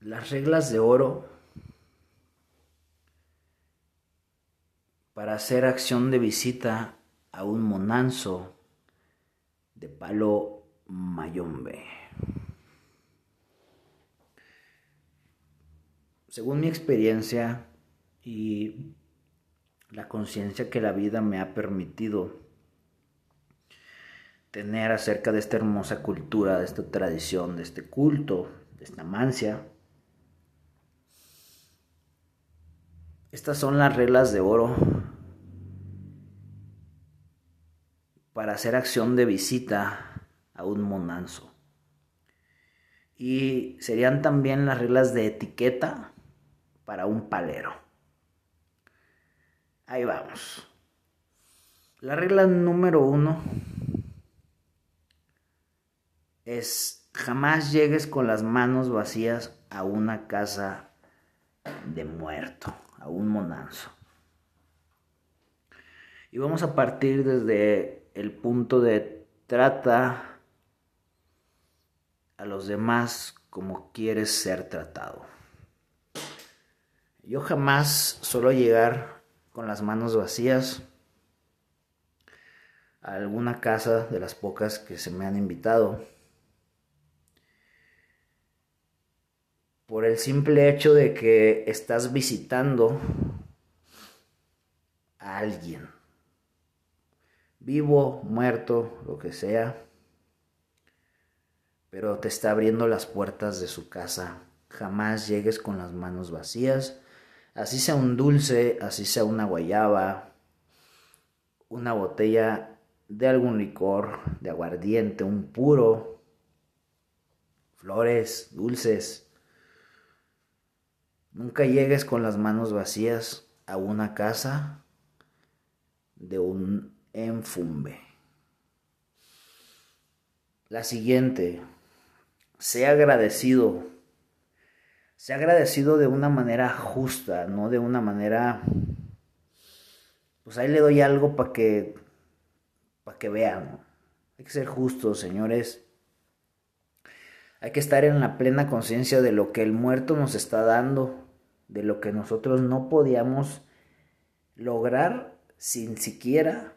las reglas de oro para hacer acción de visita a un monanzo de palo mayombe. Según mi experiencia y la conciencia que la vida me ha permitido tener acerca de esta hermosa cultura, de esta tradición, de este culto, de esta mancia, Estas son las reglas de oro para hacer acción de visita a un monanzo. Y serían también las reglas de etiqueta para un palero. Ahí vamos. La regla número uno es jamás llegues con las manos vacías a una casa de muerto a un monanzo. Y vamos a partir desde el punto de trata a los demás como quieres ser tratado. Yo jamás suelo llegar con las manos vacías a alguna casa de las pocas que se me han invitado. Por el simple hecho de que estás visitando a alguien, vivo, muerto, lo que sea, pero te está abriendo las puertas de su casa. Jamás llegues con las manos vacías, así sea un dulce, así sea una guayaba, una botella de algún licor, de aguardiente, un puro, flores, dulces Nunca llegues con las manos vacías a una casa de un enfumbe. La siguiente, sea agradecido. Sea agradecido de una manera justa, no de una manera... Pues ahí le doy algo para que, para que vean. Hay que ser justos, señores. Hay que estar en la plena conciencia de lo que el muerto nos está dando, de lo que nosotros no podíamos lograr sin siquiera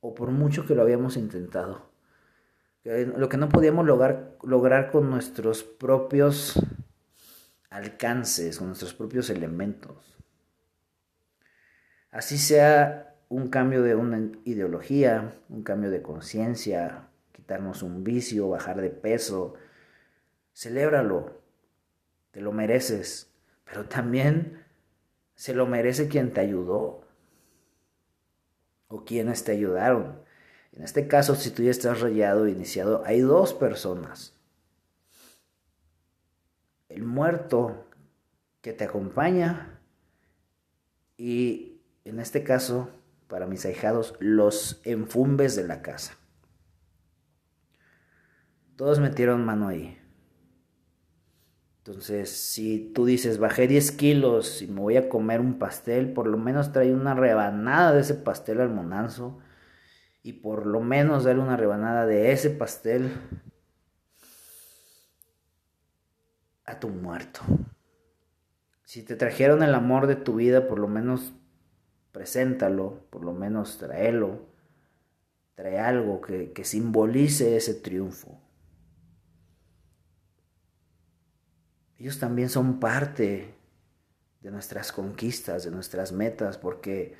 o por mucho que lo habíamos intentado. Lo que no podíamos lograr, lograr con nuestros propios alcances, con nuestros propios elementos. Así sea un cambio de una ideología, un cambio de conciencia, quitarnos un vicio, bajar de peso. Celébralo, te lo mereces, pero también se lo merece quien te ayudó o quienes te ayudaron. En este caso, si tú ya estás rayado, iniciado, hay dos personas. El muerto que te acompaña y en este caso para mis ahijados los enfumbes de la casa. Todos metieron mano ahí. Entonces, si tú dices, bajé 10 kilos y me voy a comer un pastel, por lo menos trae una rebanada de ese pastel al monanzo. Y por lo menos darle una rebanada de ese pastel a tu muerto. Si te trajeron el amor de tu vida, por lo menos preséntalo, por lo menos tráelo, trae algo que, que simbolice ese triunfo. Ellos también son parte de nuestras conquistas, de nuestras metas, porque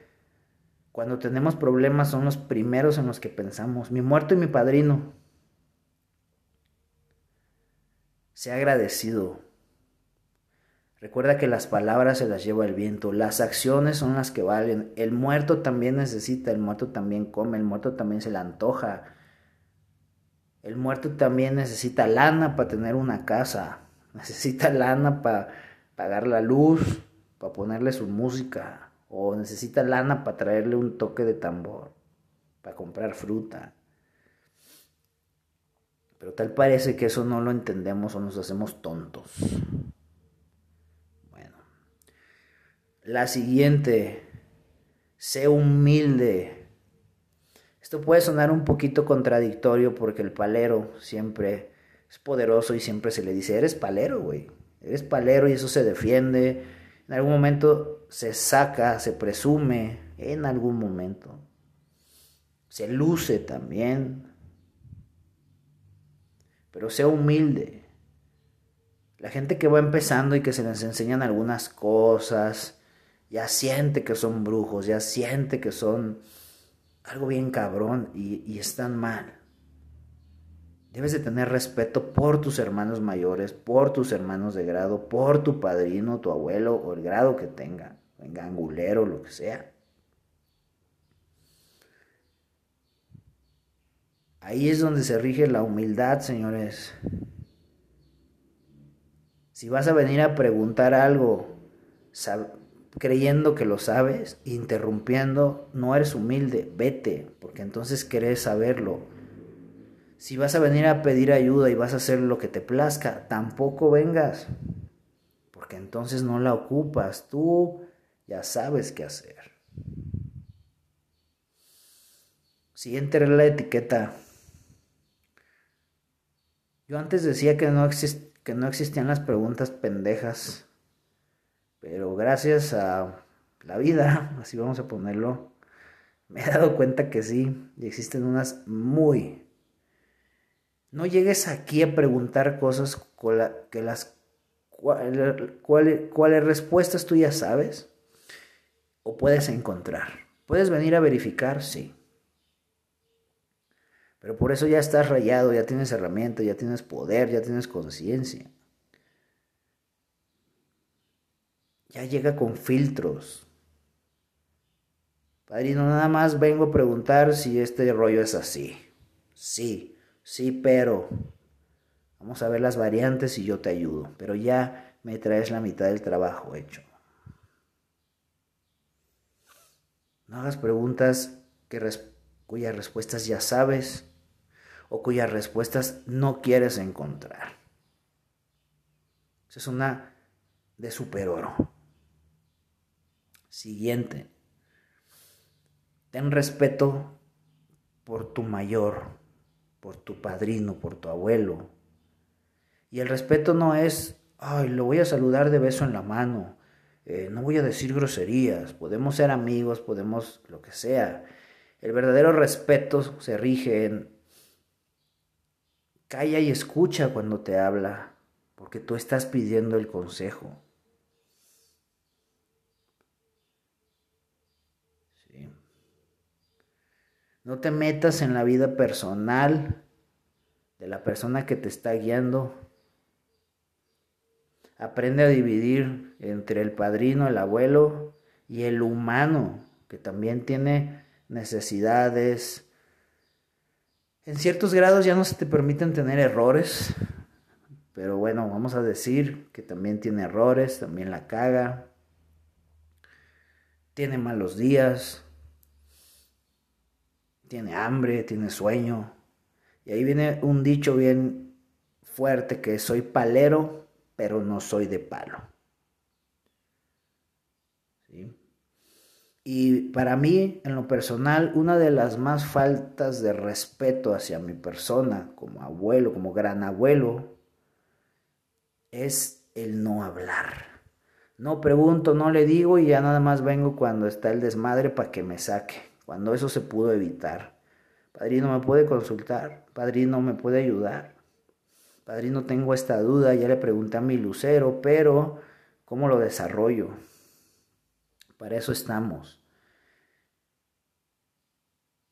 cuando tenemos problemas son los primeros en los que pensamos, mi muerto y mi padrino. Sea agradecido Recuerda que las palabras se las lleva el viento, las acciones son las que valen. El muerto también necesita, el muerto también come, el muerto también se le antoja. El muerto también necesita lana para tener una casa, necesita lana para pagar la luz, para ponerle su música, o necesita lana para traerle un toque de tambor, para comprar fruta. Pero tal parece que eso no lo entendemos o nos hacemos tontos. La siguiente, sé humilde. Esto puede sonar un poquito contradictorio porque el palero siempre es poderoso y siempre se le dice, eres palero, güey. Eres palero y eso se defiende. En algún momento se saca, se presume, en algún momento. Se luce también. Pero sea humilde. La gente que va empezando y que se les enseñan algunas cosas, ya siente que son brujos, ya siente que son algo bien cabrón y, están mal. Debes de tener respeto por tus hermanos mayores, por tus hermanos de grado, por tu padrino, tu abuelo o el grado que tenga, venga angulero, lo que sea. Ahí es donde se rige la humildad, señores. Si vas a venir a preguntar algo, creyendo que lo sabes, interrumpiendo, no eres humilde, vete, porque entonces querés saberlo. Si vas a venir a pedir ayuda y vas a hacer lo que te plazca, tampoco vengas, porque entonces no la ocupas, tú ya sabes qué hacer. Siguiente regla de etiqueta. Yo antes decía que no, que no existían las preguntas pendejas pero gracias a la vida, así vamos a ponerlo, me he dado cuenta que sí, existen unas muy... No llegues aquí a preguntar cosas que las cuáles respuestas tú ya sabes o puedes encontrar. Puedes venir a verificar, sí. Pero por eso ya estás rayado, ya tienes herramienta, ya tienes poder, ya tienes conciencia. Ya llega con filtros. Padrino, nada más vengo a preguntar si este rollo es así. Sí, sí, pero vamos a ver las variantes y yo te ayudo. Pero ya me traes la mitad del trabajo hecho. No hagas preguntas cuyas respuestas ya sabes o cuyas respuestas no quieres encontrar. Esa es una de superoro. Siguiente. Ten respeto por tu mayor, por tu padrino, por tu abuelo. Y el respeto no es, ay, lo voy a saludar de beso en la mano, eh, no voy a decir groserías, podemos ser amigos, podemos lo que sea. El verdadero respeto se rige en calla y escucha cuando te habla, porque tú estás pidiendo el consejo. No te metas en la vida personal de la persona que te está guiando. Aprende a dividir entre el padrino, el abuelo y el humano, que también tiene necesidades. En ciertos grados ya no se te permiten tener errores, pero bueno, vamos a decir que también tiene errores, también la caga, tiene malos días, tiene hambre, tiene sueño. Y ahí viene un dicho bien fuerte que soy palero, pero no soy de palo. Y para mí, en lo personal, una de las más faltas de respeto hacia mi persona como abuelo, como gran abuelo, es el no hablar. No pregunto, no le digo y ya nada más vengo cuando está el desmadre para que me saque cuando eso se pudo evitar. Padrino, ¿me puede consultar? Padrino, ¿me puede ayudar? Padrino, tengo esta duda, ya le pregunté a mi lucero, pero ¿cómo lo desarrollo? Para eso estamos.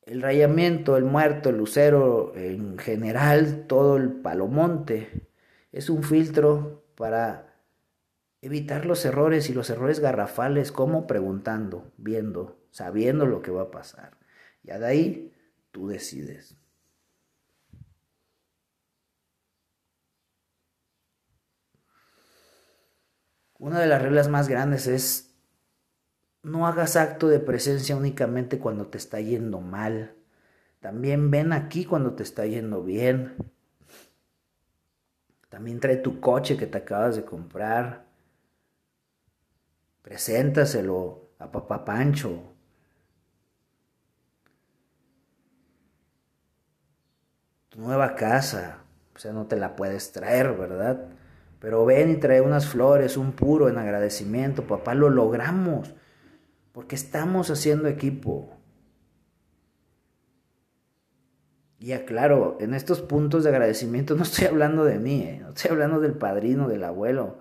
El rayamiento, el muerto, el lucero, en general, todo el palomonte, es un filtro para evitar los errores y los errores garrafales, como preguntando, viendo, sabiendo lo que va a pasar. Ya de ahí tú decides. Una de las reglas más grandes es no hagas acto de presencia únicamente cuando te está yendo mal. También ven aquí cuando te está yendo bien. También trae tu coche que te acabas de comprar. Preséntaselo a papá Pancho tu nueva casa. O sea, no te la puedes traer, ¿verdad? Pero ven y trae unas flores, un puro en agradecimiento. Papá, lo logramos. Porque estamos haciendo equipo. Y aclaro, en estos puntos de agradecimiento no estoy hablando de mí, ¿eh? no estoy hablando del padrino, del abuelo.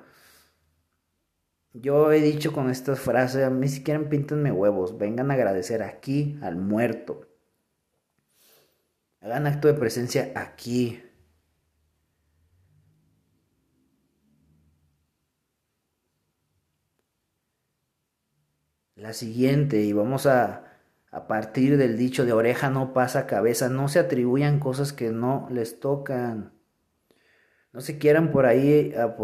Yo he dicho con estas frases, a mí si quieren píntenme huevos, vengan a agradecer aquí al muerto. Hagan acto de presencia aquí. La siguiente, y vamos a, a partir del dicho de oreja no pasa cabeza, no se atribuyan cosas que no les tocan. No se quieran por ahí a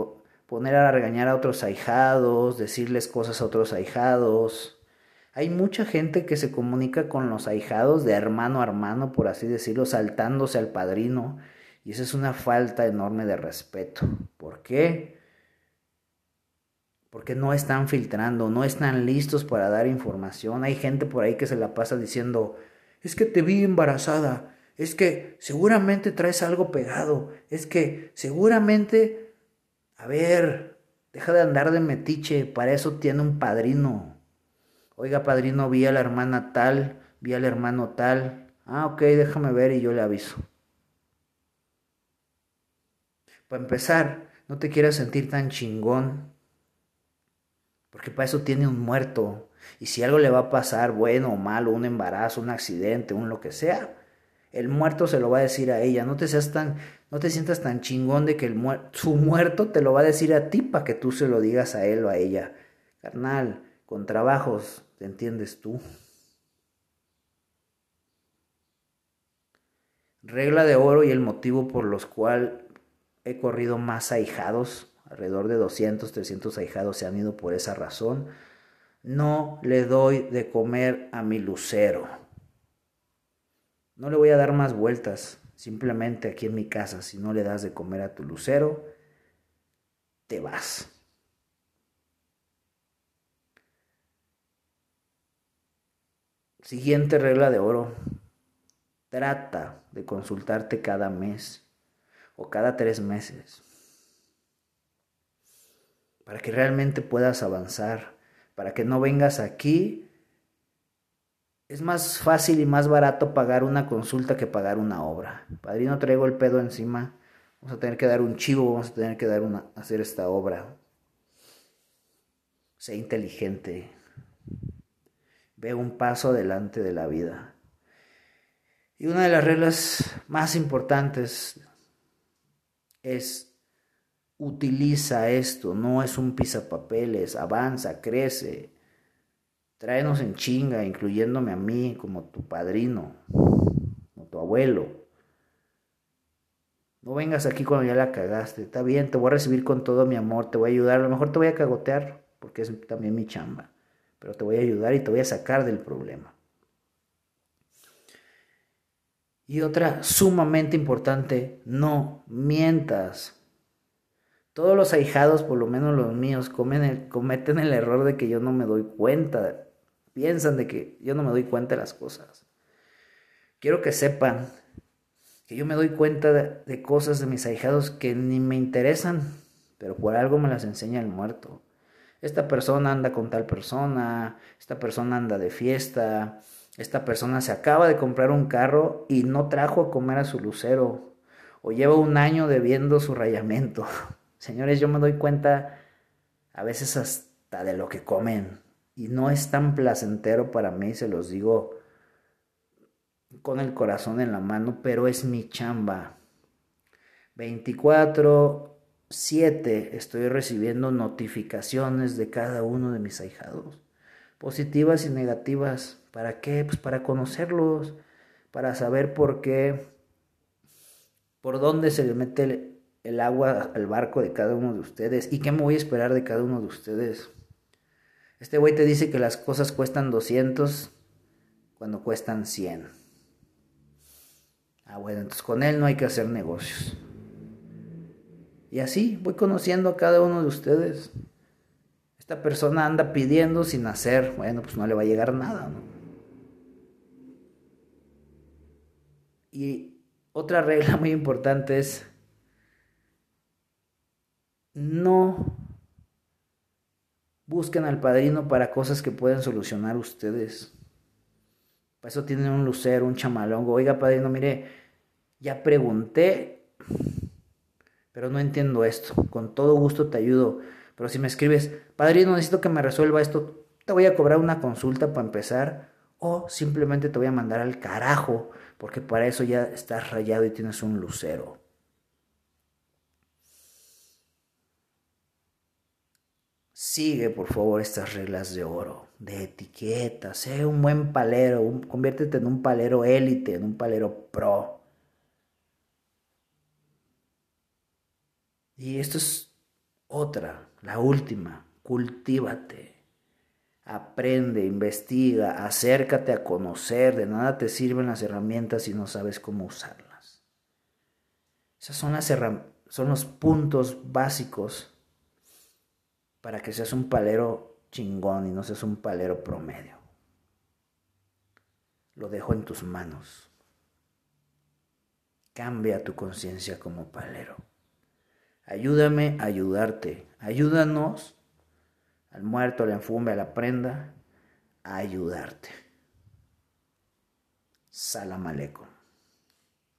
poner a regañar a otros ahijados, decirles cosas a otros ahijados. Hay mucha gente que se comunica con los ahijados de hermano a hermano, por así decirlo, saltándose al padrino. Y esa es una falta enorme de respeto. ¿Por qué? porque no están filtrando, no están listos para dar información. Hay gente por ahí que se la pasa diciendo, es que te vi embarazada, es que seguramente traes algo pegado, es que seguramente, a ver, deja de andar de metiche, para eso tiene un padrino. Oiga, padrino, vi a la hermana tal, vi al hermano tal. Ah, ok, déjame ver y yo le aviso. Para empezar, no te quieras sentir tan chingón porque para eso tiene un muerto. Y si algo le va a pasar, bueno o malo, un embarazo, un accidente, un lo que sea, el muerto se lo va a decir a ella. No te seas tan, no te sientas tan chingón de que el su muerto te lo va a decir a ti para que tú se lo digas a él o a ella. Carnal, con trabajos, ¿te entiendes tú? Regla de oro y el motivo por los cual he corrido más ahijados alrededor de 200, 300 ahijados se han ido por esa razón. No le doy de comer a mi lucero. No le voy a dar más vueltas. Simplemente aquí en mi casa, si no le das de comer a tu lucero, te vas. Siguiente regla de oro. Trata de consultarte cada mes o cada tres meses para que realmente puedas avanzar, para que no vengas aquí. Es más fácil y más barato pagar una consulta que pagar una obra. Padrino, traigo el pedo encima. Vamos a tener que dar un chivo, vamos a tener que dar una, hacer esta obra. Sé inteligente. Ve un paso adelante de la vida. Y una de las reglas más importantes es utiliza esto, no es un pisapapeles, avanza, crece, tráenos en chinga, incluyéndome a mí como tu padrino, como tu abuelo. No vengas aquí cuando ya la cagaste, está bien, te voy a recibir con todo mi amor, te voy a ayudar, a lo mejor te voy a cagotear, porque es también mi chamba, pero te voy a ayudar y te voy a sacar del problema. Y otra sumamente importante, no mientas. Todos los ahijados, por lo menos los míos, cometen el error de que yo no me doy cuenta. Piensan de que yo no me doy cuenta de las cosas. Quiero que sepan que yo me doy cuenta de, cosas de mis ahijados que ni me interesan, pero por algo me las enseña el muerto. Esta persona anda con tal persona, esta persona anda de fiesta, esta persona se acaba de comprar un carro y no trajo a comer a su lucero, o lleva un año debiendo su rayamiento. Señores, yo me doy cuenta a veces hasta de lo que comen y no es tan placentero para mí, se los digo con el corazón en la mano, pero es mi chamba. 24, 7 estoy recibiendo notificaciones de cada uno de mis ahijados, positivas y negativas. ¿Para qué? Pues para conocerlos, para saber por qué, por dónde se le mete el agua al barco de cada uno de ustedes. ¿Y qué me voy a esperar de cada uno de ustedes? Este güey te dice que las cosas cuestan 200 cuando cuestan 100. Ah, bueno, entonces con él no hay que hacer negocios. Y así voy conociendo a cada uno de ustedes. Esta persona anda pidiendo sin hacer. Bueno, pues no le va a llegar nada, ¿no? Y Otra regla muy importante es no busquen al padrino para cosas que pueden solucionar ustedes. Para eso tienen un lucero, un chamalongo. Oiga, padrino, mire, ya pregunté, pero no entiendo esto. Con todo gusto te ayudo. Pero si me escribes, padrino, necesito que me resuelva esto, te voy a cobrar una consulta para empezar. O simplemente te voy a mandar al carajo, porque para eso ya estás rayado y tienes un lucero. Sigue por favor estas reglas de oro, de etiqueta, sé un buen palero, conviértete en un palero élite, en un palero pro. Y esto es otra, la última, cultívate. Aprende, investiga, acércate a conocer, de nada te sirven las herramientas si no sabes cómo usarlas. Esos son, las son los puntos básicos para que seas un palero chingón y no seas un palero promedio. Lo dejo en tus manos. Cambia tu conciencia como palero. Ayúdame a ayudarte. Ayúdanos al muerto, al enfume, a la prenda, a ayudarte. Salam aleikum.